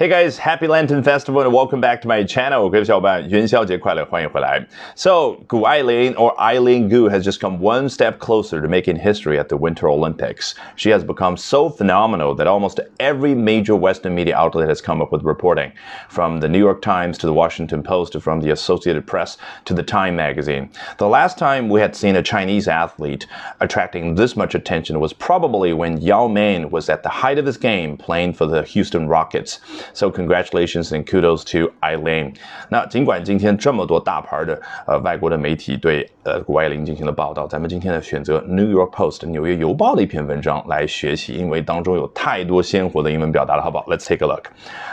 Hey guys, happy Lantern Festival and welcome back to my channel. 各位小伙伴，元宵节快乐，欢迎回来。So, Gu Eileen or Eileen Gu has just come one step closer to making history at the Winter Olympics. She has become so phenomenal that almost every major Western media outlet has come up with reporting, from the New York Times to the Washington Post to from the Associated Press to the Time magazine. The last time we had seen a Chinese athlete attracting this much attention was probably when Yao Ming was at the height of his game playing for the Houston Rockets. So congratulations and kudos to Eileen。那尽管今天这么多大牌的呃外国的媒体对呃谷爱凌进行了报道，咱们今天呢选择 New York Post 纽约邮报的一篇文章来学习，因为当中有太多鲜活的英文表达了，好不好？Let's take a look.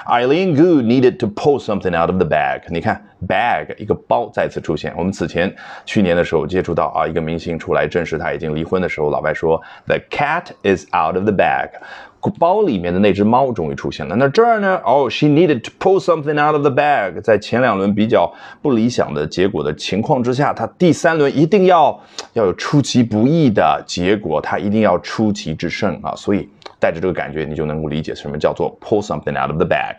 Eileen Gu needed to pull something out of the bag. 你看 bag 一个包再次出现。我们此前去年的时候接触到啊一个明星出来证实他已经离婚的时候，老外说 The cat is out of the bag. 包里面的那只猫终于出现了。那这儿呢？哦，she needed to pull something out of the bag。在前两轮比较不理想的结果的情况之下，她第三轮一定要要有出其不意的结果，她一定要出奇制胜啊！所以带着这个感觉，你就能够理解什么叫做 pull something out of the bag。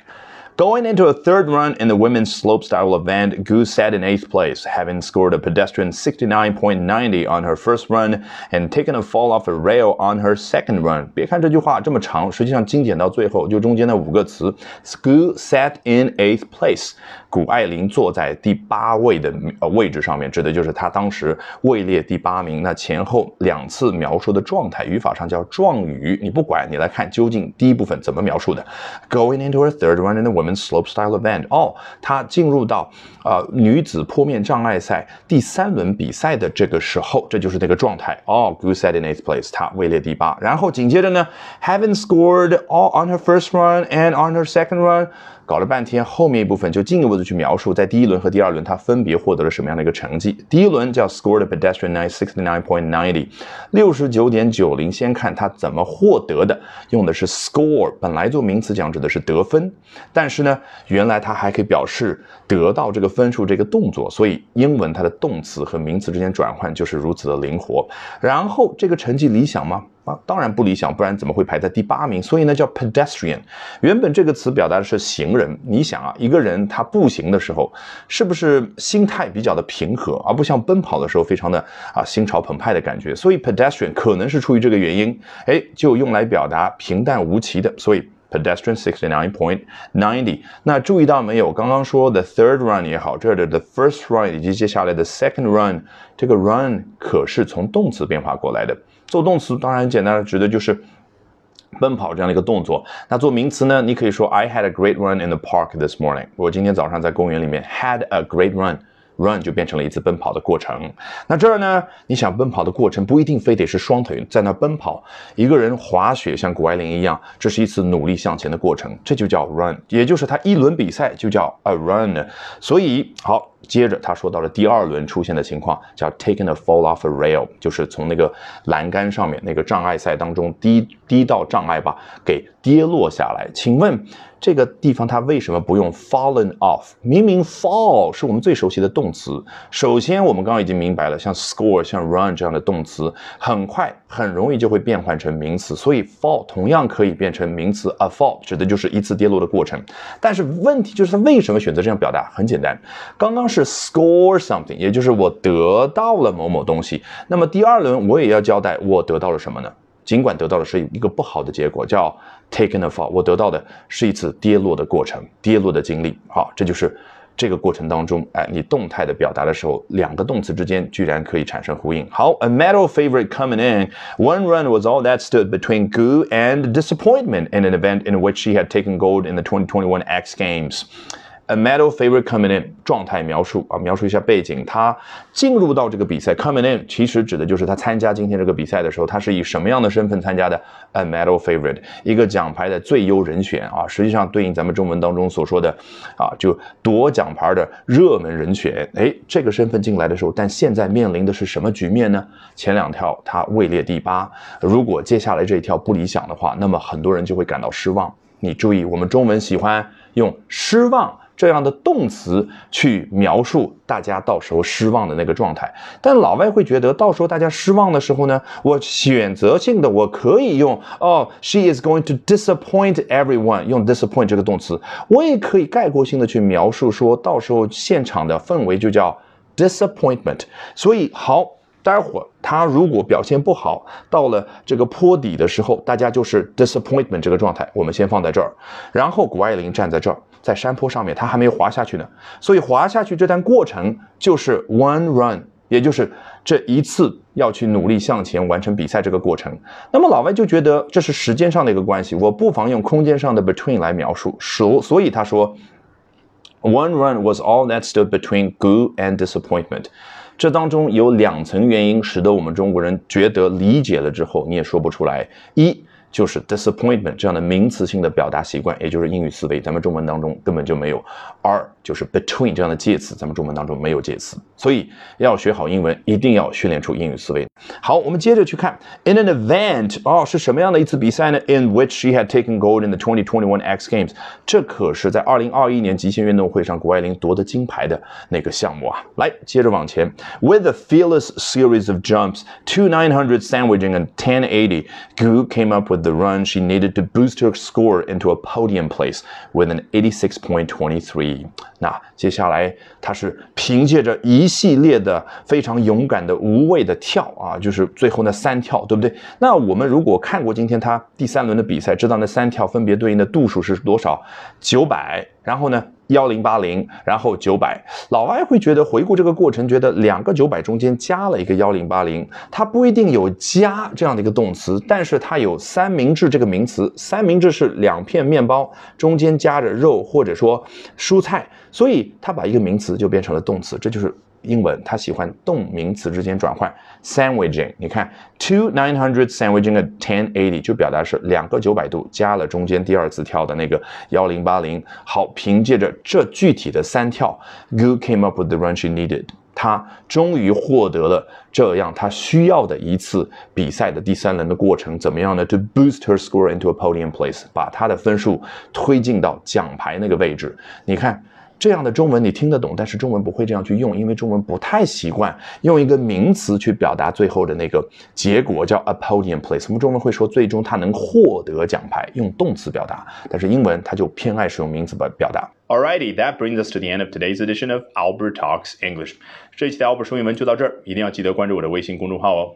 Going into a third run in the women's slopestyle event, Gu sat in eighth place, having scored a pedestrian 69.90 on her first run and taken a fall off a rail on her second run. 别看这句话这么长，实际上精简到最后就中间的五个词。Gu sat in eighth place. 谷爱凌坐在第八位的呃位置上面，指的就是她当时位列第八名。那前后两次描述的状态，语法上叫状语。你不管，你来看究竟第一部分怎么描述的。Going into a third run in the women's slopestyle event，哦，她进入到呃女子坡面障碍赛第三轮比赛的这个时候，这就是那个状态。哦，Gu sat in eighth place，她位列第八。然后紧接着呢，having scored all on her first run and on her second run。 搞了半天，后面一部分就进一步的去描述，在第一轮和第二轮，他分别获得了什么样的一个成绩。第一轮叫 scored a pedestrian nine sixty nine point nine 六十九点九零。先看他怎么获得的，用的是 score，本来做名词讲指的是得分，但是呢，原来它还可以表示得到这个分数这个动作，所以英文它的动词和名词之间转换就是如此的灵活。然后这个成绩理想吗？当然不理想，不然怎么会排在第八名？所以呢，叫 pedestrian。原本这个词表达的是行人。你想啊，一个人他步行的时候，是不是心态比较的平和，而不像奔跑的时候非常的啊心潮澎湃的感觉？所以 pedestrian 可能是出于这个原因，哎，就用来表达平淡无奇的。所以 pedestrian sixty nine point ninety。那注意到没有？刚刚说的 third run 也好，这儿的 the first run 以及接下来的 second run，这个 run 可是从动词变化过来的。做动词当然很简单，指的就是奔跑这样的一个动作。那做名词呢？你可以说 I had a great run in the park this morning。我今天早上在公园里面 had a great run。run 就变成了一次奔跑的过程。那这儿呢？你想奔跑的过程不一定非得是双腿在那奔跑，一个人滑雪像谷爱凌一样，这是一次努力向前的过程，这就叫 run，也就是他一轮比赛就叫 a run。所以好。接着他说到了第二轮出现的情况，叫 taken a fall off a rail，就是从那个栏杆上面那个障碍赛当中第一第一道障碍吧给跌落下来。请问这个地方它为什么不用 fallen off？明明 fall 是我们最熟悉的动词。首先我们刚刚已经明白了，像 score、像 run 这样的动词，很快很容易就会变换成名词，所以 fall 同样可以变成名词 a fall，指的就是一次跌落的过程。但是问题就是他为什么选择这样表达？很简单，刚刚是。是 score something，也就是我得到了某某东西。那么第二轮我也要交代我得到了什么呢？尽管得到的是一个不好的结果，叫 taken a fall，我得到的是一次跌落的过程，跌落的经历。好，这就是这个过程当中，哎，你动态的表达的时候，两个动词之间居然可以产生呼应。好，a medal favorite coming in. One run was all that stood between Gu and disappointment in an event in which she had taken gold in the 2021 X Games. A medal favorite coming in 状态描述啊，描述一下背景。他进入到这个比赛，coming in 其实指的就是他参加今天这个比赛的时候，他是以什么样的身份参加的？A medal favorite，一个奖牌的最优人选啊。实际上对应咱们中文当中所说的啊，就夺奖牌的热门人选。哎，这个身份进来的时候，但现在面临的是什么局面呢？前两条他位列第八，如果接下来这一条不理想的话，那么很多人就会感到失望。你注意，我们中文喜欢用失望。这样的动词去描述大家到时候失望的那个状态。但老外会觉得，到时候大家失望的时候呢，我选择性的我可以用哦，she is going to disappoint everyone，用 disappoint 这个动词，我也可以概括性的去描述，说到时候现场的氛围就叫 disappointment。所以好。待会儿他如果表现不好，到了这个坡底的时候，大家就是 disappointment 这个状态。我们先放在这儿，然后谷爱凌站在这儿，在山坡上面，他还没有滑下去呢。所以滑下去这段过程就是 one run，也就是这一次要去努力向前完成比赛这个过程。那么老外就觉得这是时间上的一个关系，我不妨用空间上的 between 来描述。所所以他说，one run was all that stood between Gu and disappointment。这当中有两层原因，使得我们中国人觉得理解了之后，你也说不出来。一就是 disappointment 这样的名词性的表达习惯，也就是英语思维，咱们中文当中根本就没有。二就是 between 这样的介词，咱们中文当中没有介词，所以要学好英文，一定要训练出英语思维。好，我们接着去看 in an event 哦，是什么样的一次比赛呢？In which she had taken gold in the 2021 X Games，这可是在2021年极限运动会上谷爱凌夺得金牌的那个项目啊。来，接着往前，with a fearless series of jumps, two 900 sandwiching and 1080, Gu came up with the run she needed to boost her score into a podium place with an 86.23. 那接下来，她是凭借着一系列的非常勇敢的无畏的跳啊，就是最后那三跳，对不对？那我们如果看过今天她第三轮的比赛，知道那三跳分别对应的度数是多少？九百，然后呢？幺零八零，然后九百，老外会觉得回顾这个过程，觉得两个九百中间加了一个幺零八零，它不一定有加这样的一个动词，但是它有三明治这个名词，三明治是两片面包中间夹着肉或者说蔬菜，所以它把一个名词就变成了动词，这就是。英文，它喜欢动名词之间转换，sandwiching。你看，two nine hundred sandwiching a ten eighty，就表达是两个九百度加了中间第二次跳的那个幺零八零。好，凭借着这具体的三跳，Gu came up with the run she needed。他终于获得了这样他需要的一次比赛的第三轮的过程，怎么样呢？To boost her score into a podium place，把她的分数推进到奖牌那个位置。你看。这样的中文你听得懂，但是中文不会这样去用，因为中文不太习惯用一个名词去表达最后的那个结果，叫 a podium place。我们中文会说最终他能获得奖牌，用动词表达，但是英文它就偏爱使用名词表表达。Alrighty, that brings us to the end of today's edition of Albert Talks English。这一期的 Albert 说英文就到这儿，一定要记得关注我的微信公众号哦。